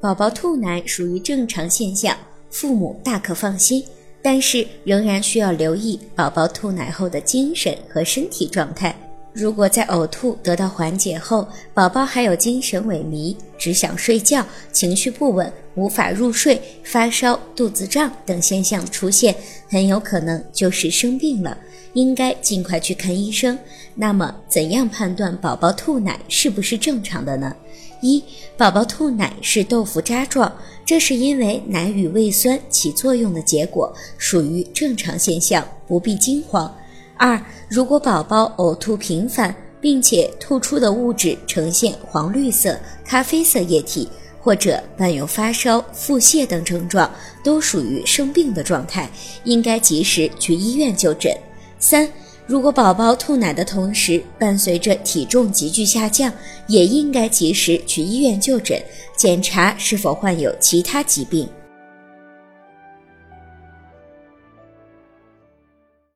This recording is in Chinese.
宝宝吐奶属于正常现象，父母大可放心。但是仍然需要留意宝宝吐奶后的精神和身体状态。如果在呕吐得到缓解后，宝宝还有精神萎靡、只想睡觉、情绪不稳、无法入睡、发烧、肚子胀等现象出现，很有可能就是生病了，应该尽快去看医生。那么，怎样判断宝宝吐奶是不是正常的呢？一、宝宝吐奶是豆腐渣状，这是因为奶与胃酸起作用的结果，属于正常现象，不必惊慌。二、如果宝宝呕吐频繁，并且吐出的物质呈现黄绿色、咖啡色液体，或者伴有发烧、腹泻等症状，都属于生病的状态，应该及时去医院就诊。三、如果宝宝吐奶的同时伴随着体重急剧下降，也应该及时去医院就诊，检查是否患有其他疾病。